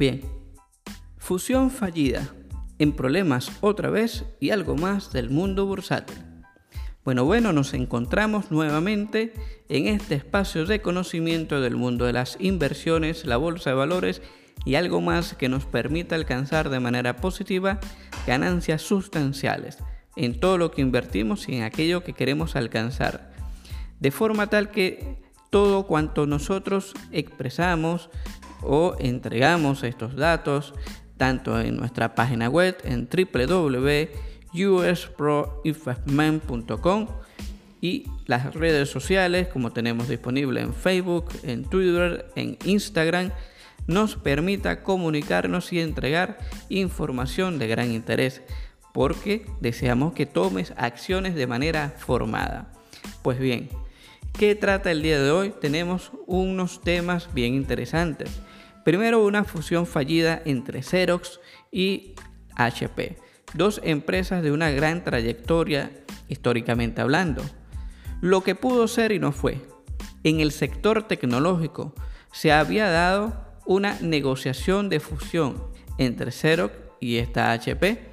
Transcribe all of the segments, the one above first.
Bien, fusión fallida, en problemas otra vez y algo más del mundo bursátil. Bueno, bueno, nos encontramos nuevamente en este espacio de conocimiento del mundo de las inversiones, la bolsa de valores y algo más que nos permita alcanzar de manera positiva ganancias sustanciales en todo lo que invertimos y en aquello que queremos alcanzar. De forma tal que todo cuanto nosotros expresamos, o entregamos estos datos tanto en nuestra página web en www.usproinvestment.com y las redes sociales como tenemos disponible en Facebook, en Twitter, en Instagram, nos permita comunicarnos y entregar información de gran interés porque deseamos que tomes acciones de manera formada. Pues bien, ¿qué trata el día de hoy? Tenemos unos temas bien interesantes. Primero, una fusión fallida entre Xerox y HP, dos empresas de una gran trayectoria históricamente hablando. Lo que pudo ser y no fue. En el sector tecnológico se había dado una negociación de fusión entre Xerox y esta HP,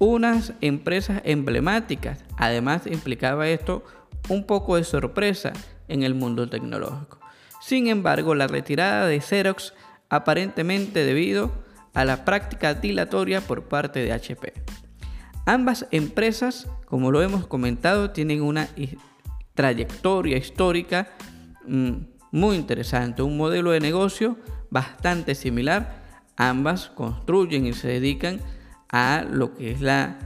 unas empresas emblemáticas. Además implicaba esto un poco de sorpresa en el mundo tecnológico. Sin embargo, la retirada de Xerox aparentemente debido a la práctica dilatoria por parte de HP. Ambas empresas, como lo hemos comentado, tienen una trayectoria histórica mm, muy interesante, un modelo de negocio bastante similar. Ambas construyen y se dedican a lo que es la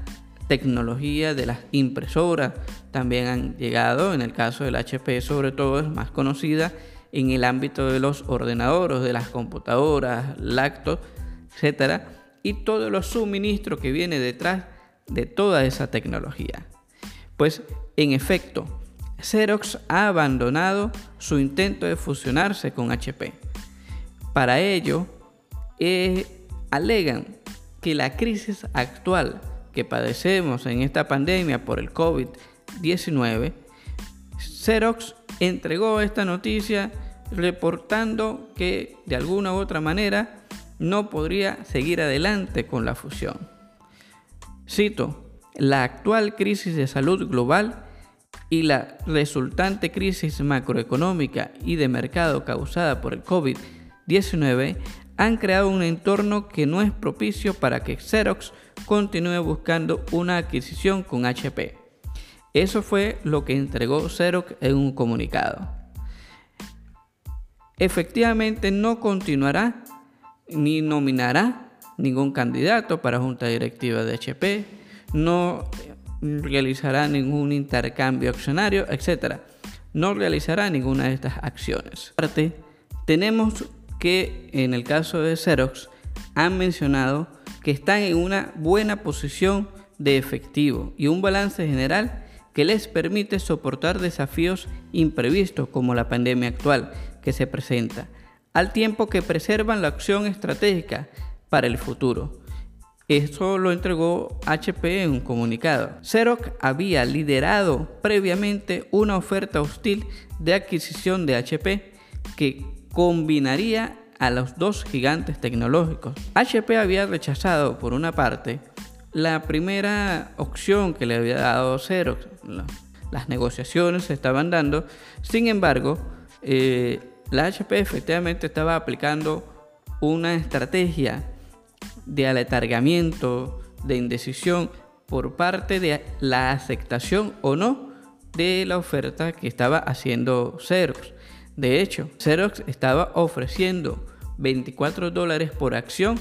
tecnología de las impresoras. También han llegado, en el caso del HP sobre todo es más conocida, en el ámbito de los ordenadores, de las computadoras, lactos, etcétera, y todos los suministros que viene detrás de toda esa tecnología. Pues en efecto, Xerox ha abandonado su intento de fusionarse con HP. Para ello, eh, alegan que la crisis actual que padecemos en esta pandemia por el COVID-19, Xerox entregó esta noticia reportando que de alguna u otra manera no podría seguir adelante con la fusión. Cito, la actual crisis de salud global y la resultante crisis macroeconómica y de mercado causada por el COVID-19 han creado un entorno que no es propicio para que Xerox continúe buscando una adquisición con HP. Eso fue lo que entregó Xerox en un comunicado efectivamente no continuará ni nominará ningún candidato para junta directiva de HP, no realizará ningún intercambio accionario, etc. No realizará ninguna de estas acciones. Aparte, tenemos que en el caso de Xerox han mencionado que están en una buena posición de efectivo y un balance general que les permite soportar desafíos imprevistos como la pandemia actual, que se presenta, al tiempo que preservan la acción estratégica para el futuro. Esto lo entregó HP en un comunicado. Xerox había liderado previamente una oferta hostil de adquisición de HP que combinaría a los dos gigantes tecnológicos. HP había rechazado, por una parte, la primera opción que le había dado Xerox. Las negociaciones se estaban dando, sin embargo, eh, la HP efectivamente estaba aplicando una estrategia de aletargamiento, de indecisión por parte de la aceptación o no de la oferta que estaba haciendo Xerox. De hecho, Xerox estaba ofreciendo 24 dólares por acción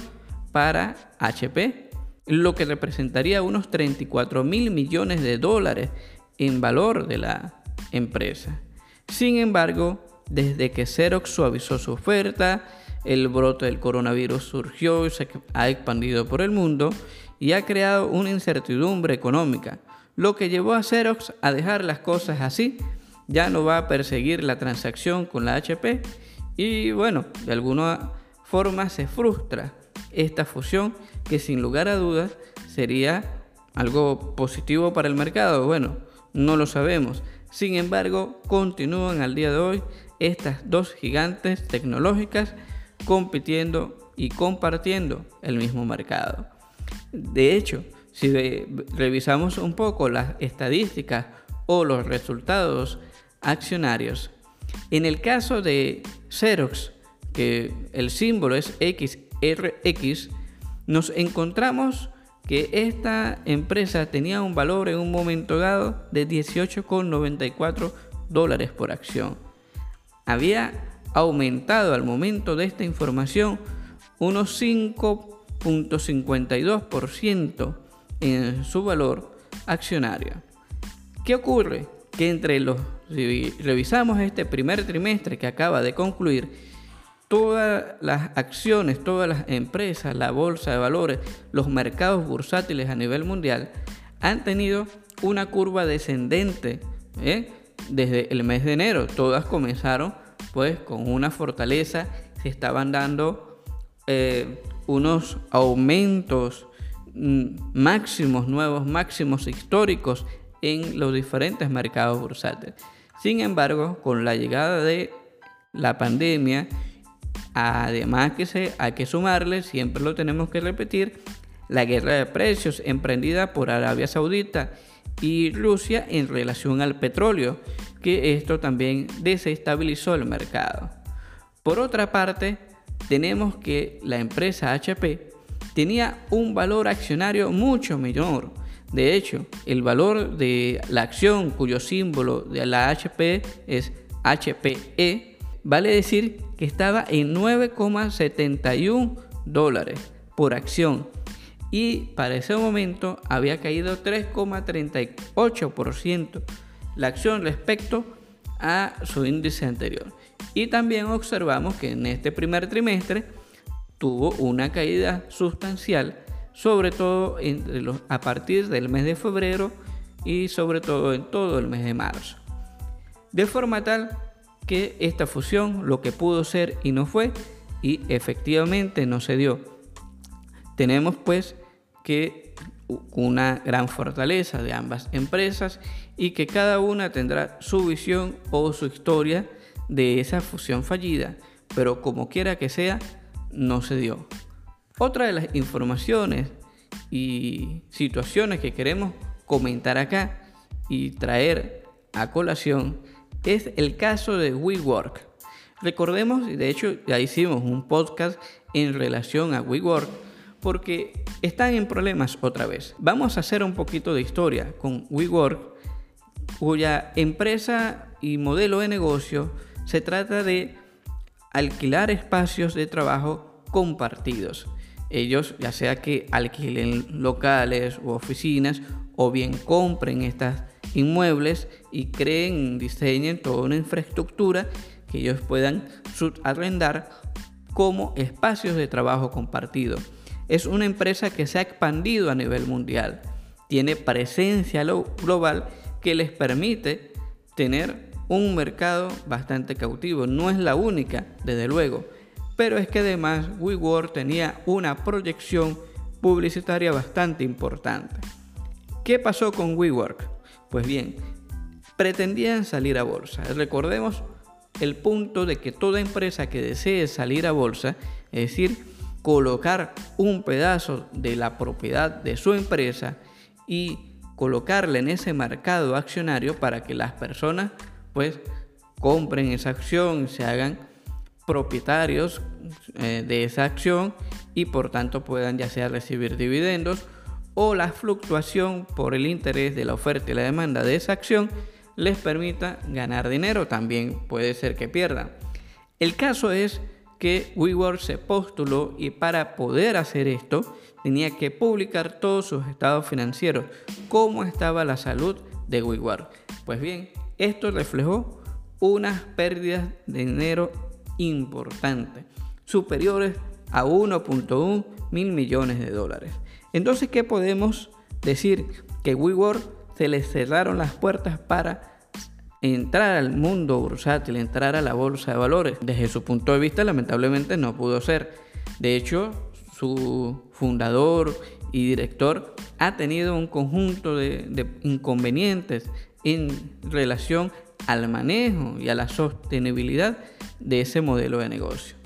para HP lo que representaría unos 34 mil millones de dólares en valor de la empresa. Sin embargo, desde que Xerox suavizó su oferta, el brote del coronavirus surgió y se ha expandido por el mundo y ha creado una incertidumbre económica, lo que llevó a Xerox a dejar las cosas así. Ya no va a perseguir la transacción con la HP y bueno, de alguna forma se frustra esta fusión que sin lugar a dudas sería algo positivo para el mercado. Bueno, no lo sabemos. Sin embargo, continúan al día de hoy estas dos gigantes tecnológicas compitiendo y compartiendo el mismo mercado. De hecho, si revisamos un poco las estadísticas o los resultados accionarios, en el caso de Xerox, que el símbolo es XRX, nos encontramos que esta empresa tenía un valor en un momento dado de 18,94 dólares por acción. Había aumentado al momento de esta información unos 5.52% en su valor accionario. ¿Qué ocurre? Que entre los, si revisamos este primer trimestre que acaba de concluir, todas las acciones, todas las empresas, la bolsa de valores, los mercados bursátiles a nivel mundial han tenido una curva descendente ¿eh? Desde el mes de enero. Todas comenzaron pues con una fortaleza, se estaban dando eh, unos aumentos mm, máximos, nuevos máximos históricos en los diferentes mercados bursátiles. Sin embargo, con la llegada de la pandemia Además que se, hay que sumarle, siempre lo tenemos que repetir, la guerra de precios emprendida por Arabia Saudita y Rusia en relación al petróleo, que esto también desestabilizó el mercado. Por otra parte, tenemos que la empresa HP tenía un valor accionario mucho menor. De hecho, el valor de la acción cuyo símbolo de la HP es HPE vale decir que estaba en 9,71 dólares por acción y para ese momento había caído 3,38% la acción respecto a su índice anterior. Y también observamos que en este primer trimestre tuvo una caída sustancial, sobre todo a partir del mes de febrero y sobre todo en todo el mes de marzo. De forma tal que esta fusión lo que pudo ser y no fue y efectivamente no se dio. Tenemos pues que una gran fortaleza de ambas empresas y que cada una tendrá su visión o su historia de esa fusión fallida, pero como quiera que sea, no se dio. Otra de las informaciones y situaciones que queremos comentar acá y traer a colación es el caso de WeWork. Recordemos, y de hecho ya hicimos un podcast en relación a WeWork, porque están en problemas otra vez. Vamos a hacer un poquito de historia con WeWork, cuya empresa y modelo de negocio se trata de alquilar espacios de trabajo compartidos. Ellos ya sea que alquilen locales u oficinas o bien compren estas inmuebles y creen, diseñen toda una infraestructura que ellos puedan arrendar como espacios de trabajo compartido. Es una empresa que se ha expandido a nivel mundial, tiene presencia global que les permite tener un mercado bastante cautivo. No es la única, desde luego, pero es que además WeWork tenía una proyección publicitaria bastante importante. ¿Qué pasó con WeWork? Pues bien, pretendían salir a bolsa. Recordemos el punto de que toda empresa que desee salir a bolsa, es decir, colocar un pedazo de la propiedad de su empresa y colocarla en ese mercado accionario para que las personas pues compren esa acción, se hagan propietarios eh, de esa acción y por tanto puedan ya sea recibir dividendos o la fluctuación por el interés de la oferta y la demanda de esa acción les permita ganar dinero, también puede ser que pierdan. El caso es que WeWork se postuló y para poder hacer esto tenía que publicar todos sus estados financieros, cómo estaba la salud de WeWork. Pues bien, esto reflejó unas pérdidas de dinero importantes, superiores a 1.1 mil millones de dólares. Entonces, ¿qué podemos decir? Que WeWork se le cerraron las puertas para entrar al mundo bursátil, entrar a la bolsa de valores. Desde su punto de vista, lamentablemente no pudo ser. De hecho, su fundador y director ha tenido un conjunto de, inconvenientes en relación al manejo y a la sostenibilidad de ese modelo de negocio.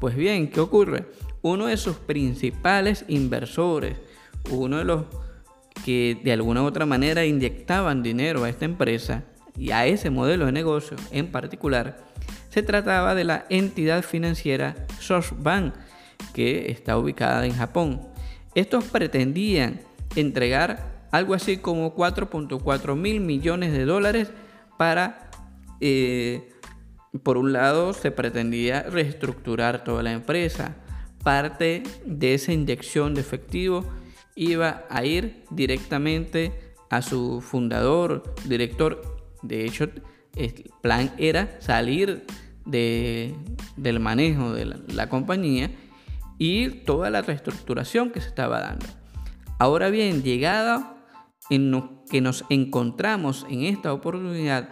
Pues bien, ¿qué ocurre? Uno de sus principales inversores, uno de los que de alguna u otra manera inyectaban dinero a esta empresa, y a ese modelo de negocio en particular, se trataba de la entidad financiera SoftBank, que está ubicada en Japón. Estos pretendían entregar algo así como 4.4 mil millones de dólares para, eh, por un lado, se pretendía reestructurar toda la empresa. Parte de esa inyección de efectivo iba a ir directamente a su fundador, director de hecho, el plan era salir del manejo de la, compañía y toda la reestructuración que se estaba dando. Ahora bien, llegada en que nos encontramos en esta oportunidad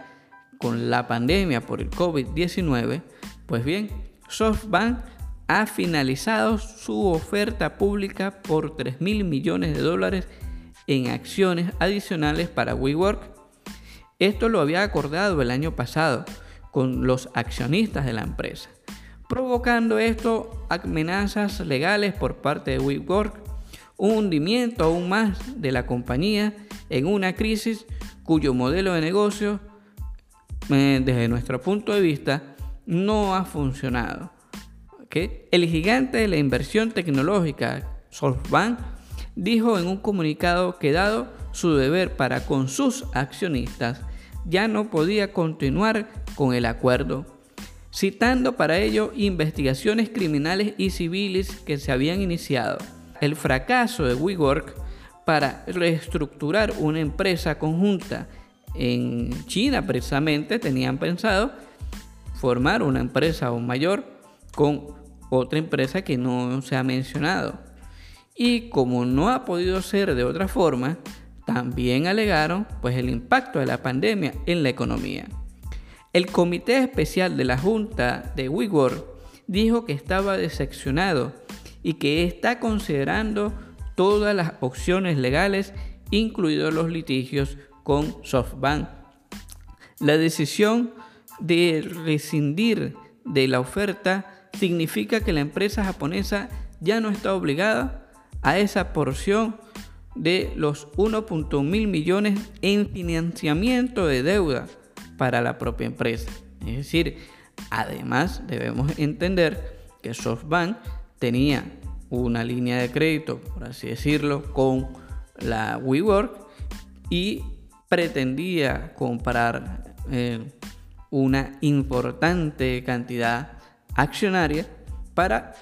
con la pandemia por el COVID-19, pues bien, SoftBank ha finalizado su oferta pública por 3 mil millones de dólares en acciones adicionales para WeWork esto lo había acordado el año pasado con los accionistas de la empresa, provocando esto amenazas legales por parte de WeWork, un hundimiento aún más de la compañía en una crisis cuyo modelo de negocio, eh, desde nuestro punto de vista, no ha funcionado. El gigante de la inversión tecnológica, SoftBank, dijo en un comunicado que dado su deber para con sus accionistas, ya no podía continuar con el acuerdo, citando para ello investigaciones criminales y civiles que se habían iniciado. El fracaso de WeWork para reestructurar una empresa conjunta en China precisamente tenían pensado formar una empresa aún mayor con otra empresa que no se ha mencionado. Y como no ha podido ser de otra forma, también alegaron pues, el impacto de la pandemia en la economía. El Comité Especial de la Junta de WeWork dijo que estaba decepcionado y que está considerando todas las opciones legales, incluidos los litigios con SoftBank. La decisión de rescindir de la oferta significa que la empresa japonesa ya no está obligada a esa porción de los 1.1 mil millones en financiamiento de deuda para la propia empresa. Es decir, además debemos entender que SoftBank tenía una línea de crédito, por así decirlo, con la WeWork y pretendía comprar eh, una importante cantidad accionaria para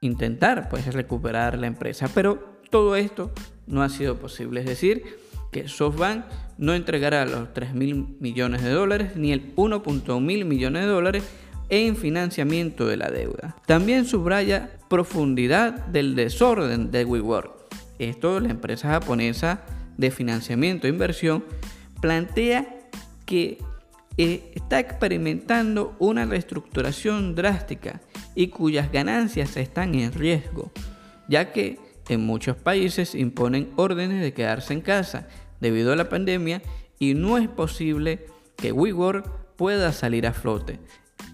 intentar pues recuperar la empresa. Pero todo esto no ha sido posible. Es decir, que SoftBank no entregará los 3 mil millones de dólares ni el 1.1 mil millones de dólares en financiamiento de la deuda. También subraya profundidad del desorden de WeWork. Esto, la empresa japonesa de financiamiento e inversión, plantea que eh, está experimentando una reestructuración drástica y cuyas ganancias están en riesgo, ya que en muchos países imponen órdenes de quedarse en casa debido a la pandemia y no es posible que WeWork pueda salir a flote.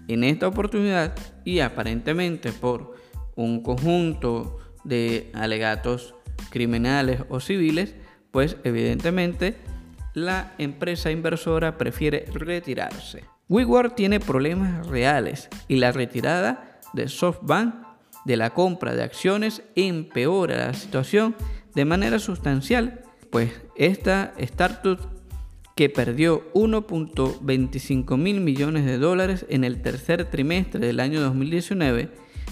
En esta oportunidad y aparentemente por un conjunto de alegatos criminales o civiles, pues evidentemente la empresa inversora prefiere retirarse. WeWork tiene problemas reales y la retirada de SoftBank de la compra de acciones empeora la situación de manera sustancial, pues esta startup que perdió 1.25 mil millones de dólares en el tercer trimestre del año 2019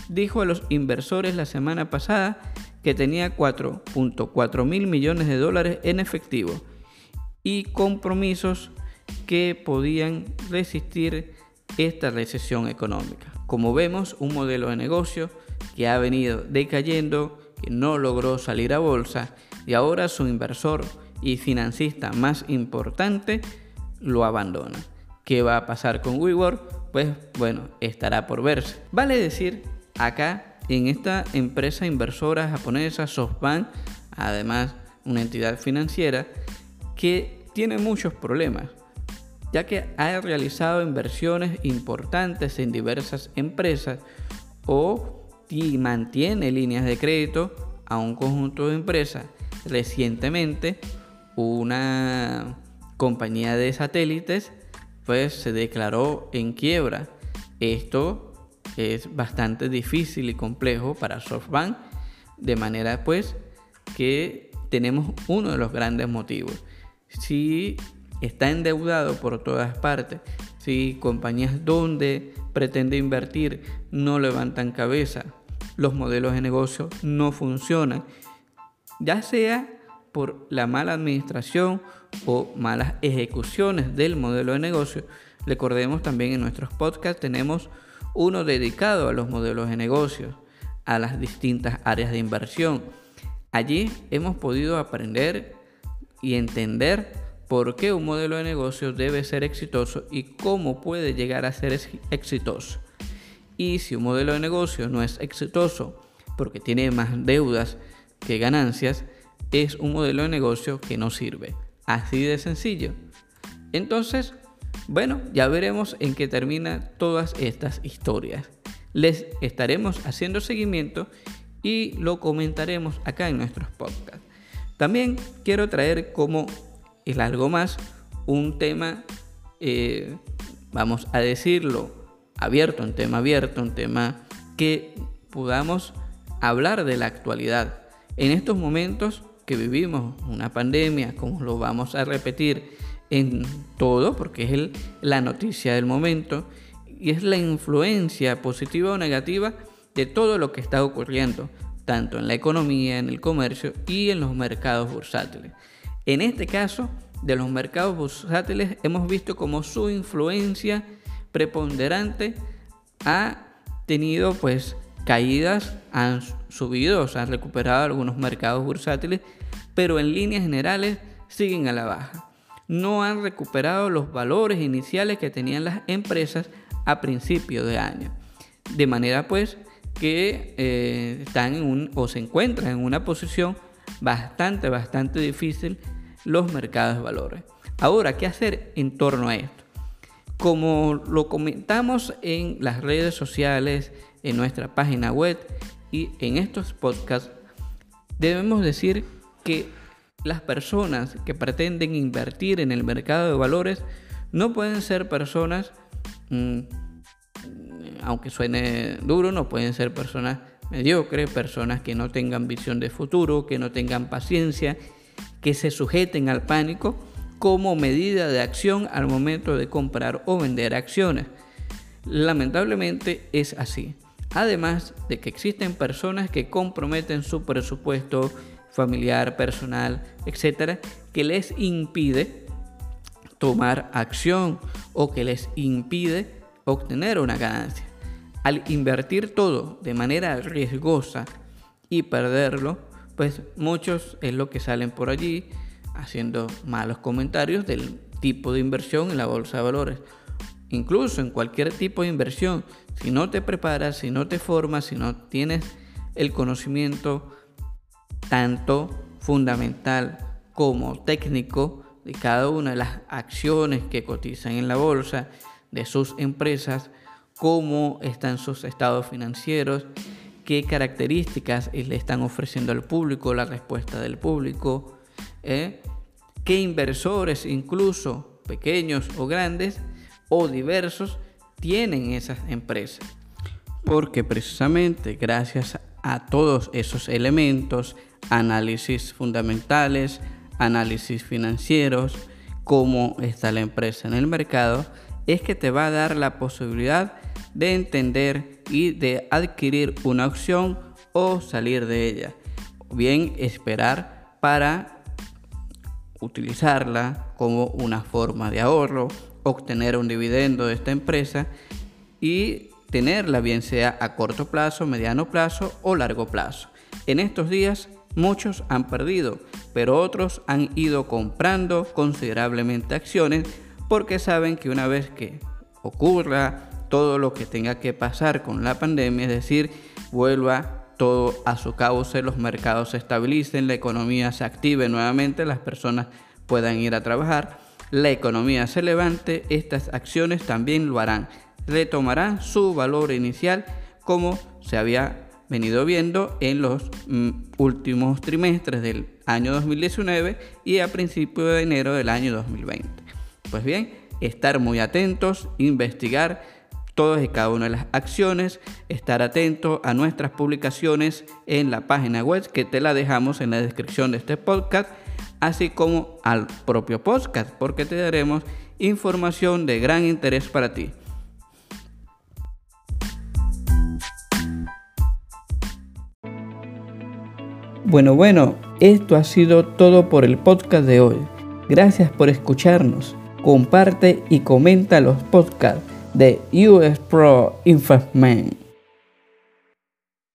dijo a los inversores la semana pasada que tenía 4.4 mil millones de dólares en efectivo y compromisos que podían resistir esta recesión económica. Como vemos, un modelo de negocio que ha venido decayendo, que no logró salir a bolsa y ahora su inversor y financista más importante lo abandona. ¿Qué va a pasar con WeWork? Pues bueno, estará por verse. Vale decir acá en esta empresa inversora japonesa SoftBank, además una entidad financiera que tiene muchos problemas, ya que ha realizado inversiones importantes en diversas empresas o mantiene líneas de crédito a un conjunto de empresas. Recientemente, una compañía de satélites pues se declaró en quiebra. Esto es bastante difícil y complejo para SoftBank, de manera pues que tenemos uno de los grandes motivos. Si está endeudado por todas partes, si compañías donde pretende invertir no levantan cabeza, los modelos de negocio no funcionan, ya sea por la mala administración o malas ejecuciones del modelo de negocio. Recordemos también en nuestros podcasts tenemos uno dedicado a los modelos de negocio, a las distintas áreas de inversión. Allí hemos podido aprender y entender por qué un modelo de negocio debe ser exitoso y cómo puede llegar a ser exitoso. Y si un modelo de negocio no es exitoso porque tiene más deudas que ganancias, es un modelo de negocio que no sirve. Así de sencillo. Entonces, bueno, ya veremos en qué termina todas estas historias. Les estaremos haciendo seguimiento y lo comentaremos acá en nuestros podcasts. También quiero traer como el algo más un tema, eh, vamos a decirlo, abierto, un tema abierto, un tema que podamos hablar de la actualidad. En estos momentos que vivimos una pandemia, como lo vamos a repetir en todo, porque es la noticia del momento, y es la influencia positiva o negativa de todo lo que está ocurriendo, tanto en la economía, en el comercio y en los mercados bursátiles. En este caso, de los mercados bursátiles hemos visto como su influencia preponderante ha tenido pues caídas, han subido, se han recuperado algunos mercados bursátiles, pero en líneas generales siguen a la baja. No han recuperado los valores iniciales que tenían las empresas a principio de año. De manera pues que eh, están en un, o se encuentran en una posición bastante, bastante difícil los mercados de valores. Ahora, ¿qué hacer en torno a esto? Como lo comentamos en las redes sociales, en nuestra página web y en estos podcasts, debemos decir que las personas que pretenden invertir en el mercado de valores no pueden ser personas, mm, aunque suene duro, no pueden ser personas mediocres, personas que no tengan visión de futuro, que no tengan paciencia, que se sujeten al pánico como medida de acción al momento de comprar o vender acciones. Lamentablemente es así. Además de que existen personas que comprometen su presupuesto familiar, personal, etcétera, que les impide tomar acción o que les impide obtener una ganancia. Al invertir todo de manera riesgosa y perderlo, pues muchos es lo que salen por allí haciendo malos comentarios del tipo de inversión en la bolsa de valores. Incluso en cualquier tipo de inversión, si no te preparas, si no te formas, si no tienes el conocimiento tanto fundamental como técnico de cada una de las acciones que cotizan en la bolsa, de sus empresas, cómo están sus estados financieros, qué características le están ofreciendo al público, la respuesta del público, ¿eh? qué inversores, incluso pequeños o grandes o diversos, tienen esas empresas. Porque precisamente gracias a todos esos elementos, análisis fundamentales, análisis financieros, cómo está la empresa en el mercado, es que te va a dar la posibilidad de entender y de adquirir una opción o salir de ella. Bien esperar para utilizarla como una forma de ahorro, obtener un dividendo de esta empresa y tenerla bien sea a corto plazo, mediano plazo o largo plazo. En estos días muchos han perdido, pero otros han ido comprando considerablemente acciones porque saben que una vez que ocurra todo lo que tenga que pasar con la pandemia, es decir, vuelva todo a su cauce, los mercados se estabilicen, la economía se active nuevamente, las personas puedan ir a trabajar, la economía se levante, estas acciones también lo harán, retomarán su valor inicial como se había venido viendo en los mm, últimos trimestres del año 2019 y a principios de enero del año 2020. Pues bien, estar muy atentos, investigar todas y cada una de las acciones, estar atento a nuestras publicaciones en la página web que te la dejamos en la descripción de este podcast, así como al propio podcast, porque te daremos información de gran interés para ti. Bueno, bueno, esto ha sido todo por el podcast de hoy. Gracias por escucharnos. Comparte y comenta los podcasts de US Pro Investment.